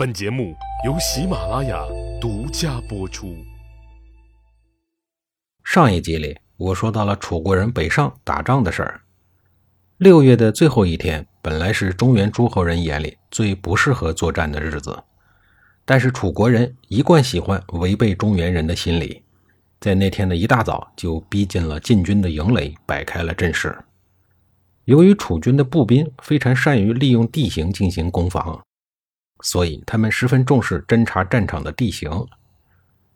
本节目由喜马拉雅独家播出。上一集里，我说到了楚国人北上打仗的事儿。六月的最后一天，本来是中原诸侯人眼里最不适合作战的日子，但是楚国人一贯喜欢违背中原人的心理，在那天的一大早就逼近了晋军的营垒，摆开了阵势。由于楚军的步兵非常善于利用地形进行攻防，所以他们十分重视侦察战场的地形。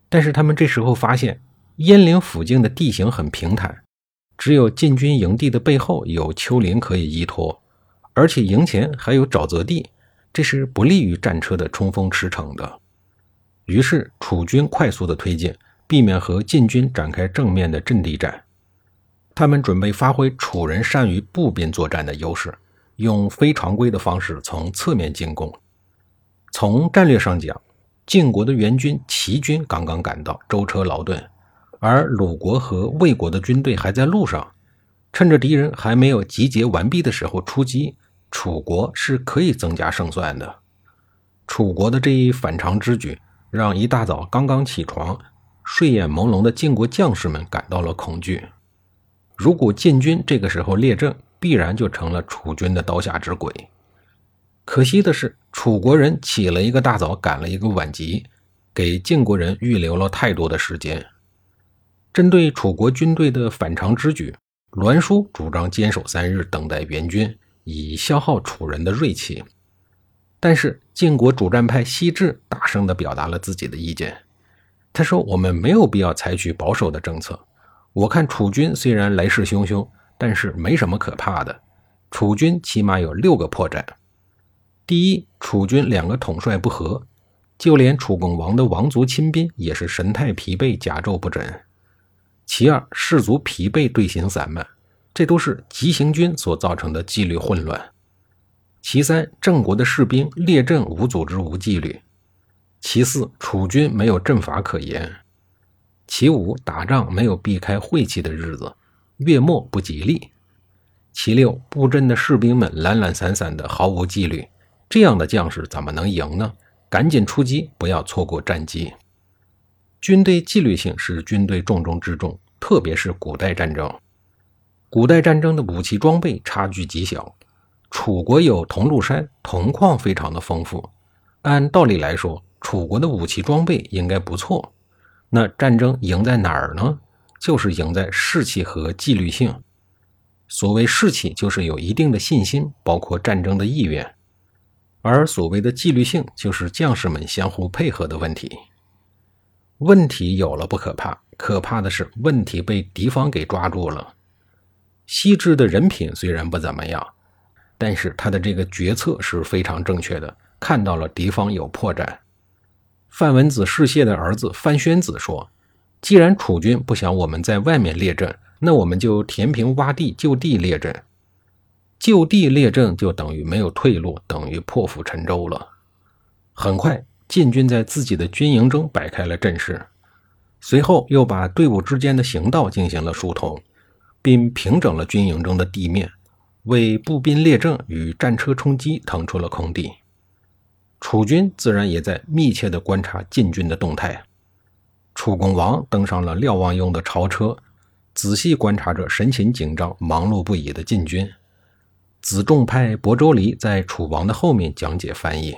但是他们这时候发现，鄢陵附近的地形很平坦，只有晋军营地的背后有丘陵可以依托，而且营前还有沼泽地，这是不利于战车的冲锋驰骋的。于是楚军快速的推进，避免和晋军展开正面的阵地战。他们准备发挥楚人善于步兵作战的优势，用非常规的方式从侧面进攻。从战略上讲，晋国的援军齐军刚刚赶到，舟车劳顿，而鲁国和魏国的军队还在路上。趁着敌人还没有集结完毕的时候出击，楚国是可以增加胜算的。楚国的这一反常之举，让一大早刚刚起床、睡眼朦胧的晋国将士们感到了恐惧。如果晋军这个时候列阵，必然就成了楚军的刀下之鬼。可惜的是，楚国人起了一个大早，赶了一个晚集，给晋国人预留了太多的时间。针对楚国军队的反常之举，栾书主张坚守三日，等待援军，以消耗楚人的锐气。但是晋国主战派西至大声地表达了自己的意见，他说：“我们没有必要采取保守的政策。”我看楚军虽然来势汹汹，但是没什么可怕的。楚军起码有六个破绽：第一，楚军两个统帅不和，就连楚共王的王族亲兵也是神态疲惫、甲胄不整；其二，士卒疲惫、队形散漫，这都是急行军所造成的纪律混乱；其三，郑国的士兵列阵无组织、无纪律；其四，楚军没有阵法可言。其五，打仗没有避开晦气的日子，月末不吉利。其六，布阵的士兵们懒懒散散的，毫无纪律，这样的将士怎么能赢呢？赶紧出击，不要错过战机。军队纪律性是军队重中之重，特别是古代战争。古代战争的武器装备差距极小，楚国有铜鹿山，铜矿非常的丰富，按道理来说，楚国的武器装备应该不错。那战争赢在哪儿呢？就是赢在士气和纪律性。所谓士气，就是有一定的信心，包括战争的意愿；而所谓的纪律性，就是将士们相互配合的问题。问题有了不可怕，可怕的是问题被敌方给抓住了。西至的人品虽然不怎么样，但是他的这个决策是非常正确的，看到了敌方有破绽。范文子世谢的儿子范宣子说：“既然楚军不想我们在外面列阵，那我们就填平洼地，就地列阵。就地列阵就等于没有退路，等于破釜沉舟了。”很快，晋军在自己的军营中摆开了阵势，随后又把队伍之间的行道进行了疏通，并平整了军营中的地面，为步兵列阵与战车冲击腾出了空地。楚军自然也在密切地观察晋军的动态。楚公王登上了瞭望用的朝车，仔细观察着神情紧张、忙碌不已的晋军。子仲派亳州离在楚王的后面讲解翻译。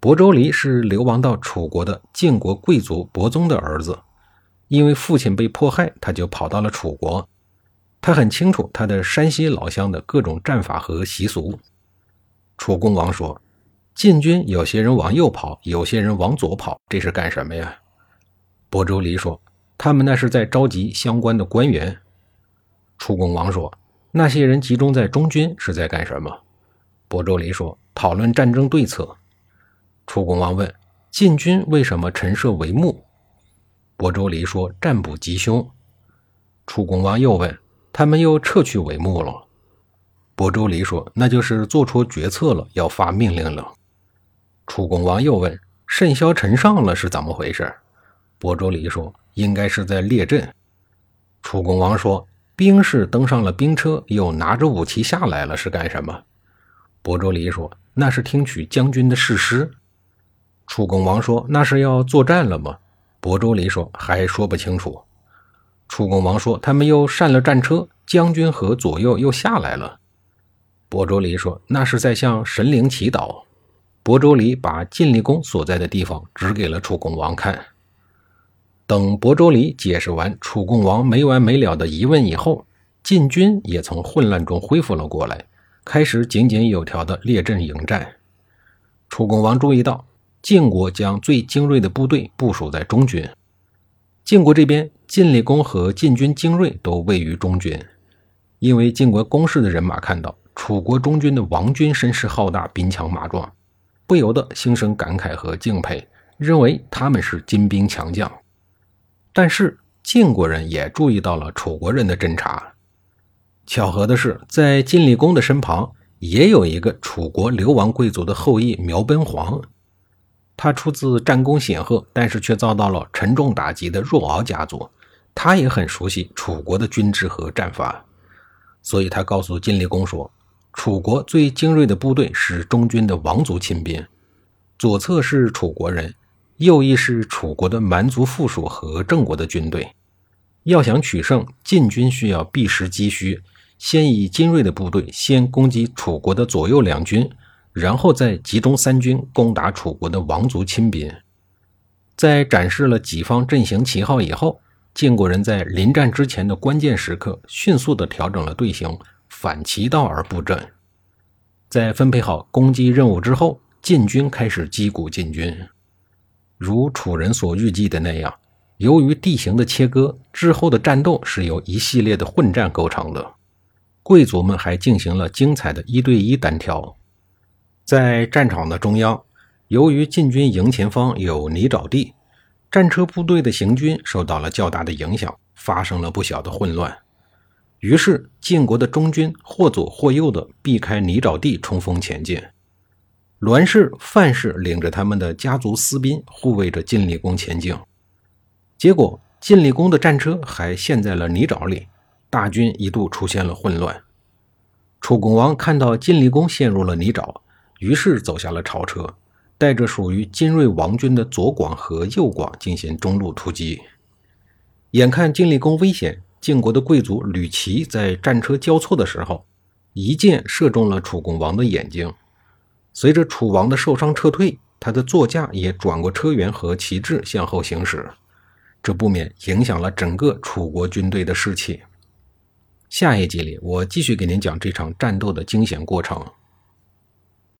亳州离是流亡到楚国的晋国贵族伯宗的儿子，因为父亲被迫害，他就跑到了楚国。他很清楚他的山西老乡的各种战法和习俗。楚公王说。晋军有些人往右跑，有些人往左跑，这是干什么呀？亳州离说：“他们那是在召集相关的官员。”楚公王说：“那些人集中在中军是在干什么？”亳州离说：“讨论战争对策。”楚公王问：“晋军为什么陈设帷幕？”亳州离说：“占卜吉凶。”楚公王又问：“他们又撤去帷幕了？”亳州离说：“那就是做出决策了，要发命令了。”楚公王又问：“甚嚣尘上了是怎么回事？”亳州离说：“应该是在列阵。”楚公王说：“兵士登上了兵车，又拿着武器下来了，是干什么？”亳州离说：“那是听取将军的誓师。”楚公王说：“那是要作战了吗？”亳州离说：“还说不清楚。”楚公王说：“他们又上了战车，将军和左右又下来了。”亳州离说：“那是在向神灵祈祷。”亳州离把晋厉公所在的地方指给了楚公王看。等亳州离解释完楚共王没完没了的疑问以后，晋军也从混乱中恢复了过来，开始井井有条的列阵迎战。楚共王注意到晋国将最精锐的部队部署在中军，晋国这边晋厉公和晋军精锐都位于中军，因为晋国攻势的人马看到楚国中军的王军声势浩大，兵强马壮，不由得心生感慨和敬佩，认为他们是精兵强将。但是晋国人也注意到了楚国人的侦查。巧合的是，在晋厉公的身旁也有一个楚国流亡贵族的后裔苗奔黄。他出自战功显赫，但是却遭到了沉重打击的若敖家族。他也很熟悉楚国的军制和战法，所以他告诉晋厉公说：“楚国最精锐的部队是中军的王族亲兵，左侧是楚国人。”右翼是楚国的蛮族附属和郑国的军队，要想取胜，晋军需要避实击虚，先以精锐的部队先攻击楚国的左右两军，然后再集中三军攻打楚国的王族亲兵。在展示了己方阵型旗号以后，晋国人在临战之前的关键时刻，迅速地调整了队形，反其道而布阵。在分配好攻击任务之后，晋军开始击鼓进军。如楚人所预计的那样，由于地形的切割，之后的战斗是由一系列的混战构成的。贵族们还进行了精彩的一对一单挑。在战场的中央，由于晋军营前方有泥沼地，战车部队的行军受到了较大的影响，发生了不小的混乱。于是晋国的中军或左或右的避开泥沼地，冲锋前进。栾氏、范氏领着他们的家族私兵护卫着晋厉公前进，结果晋厉公的战车还陷在了泥沼里，大军一度出现了混乱。楚恭王看到晋厉公陷入了泥沼，于是走下了朝车，带着属于精锐王军的左广和右广进行中路突击。眼看晋厉公危险，晋国的贵族吕齐在战车交错的时候，一箭射中了楚恭王的眼睛。随着楚王的受伤撤退，他的座驾也转过车辕和旗帜向后行驶，这不免影响了整个楚国军队的士气。下一集里，我继续给您讲这场战斗的惊险过程。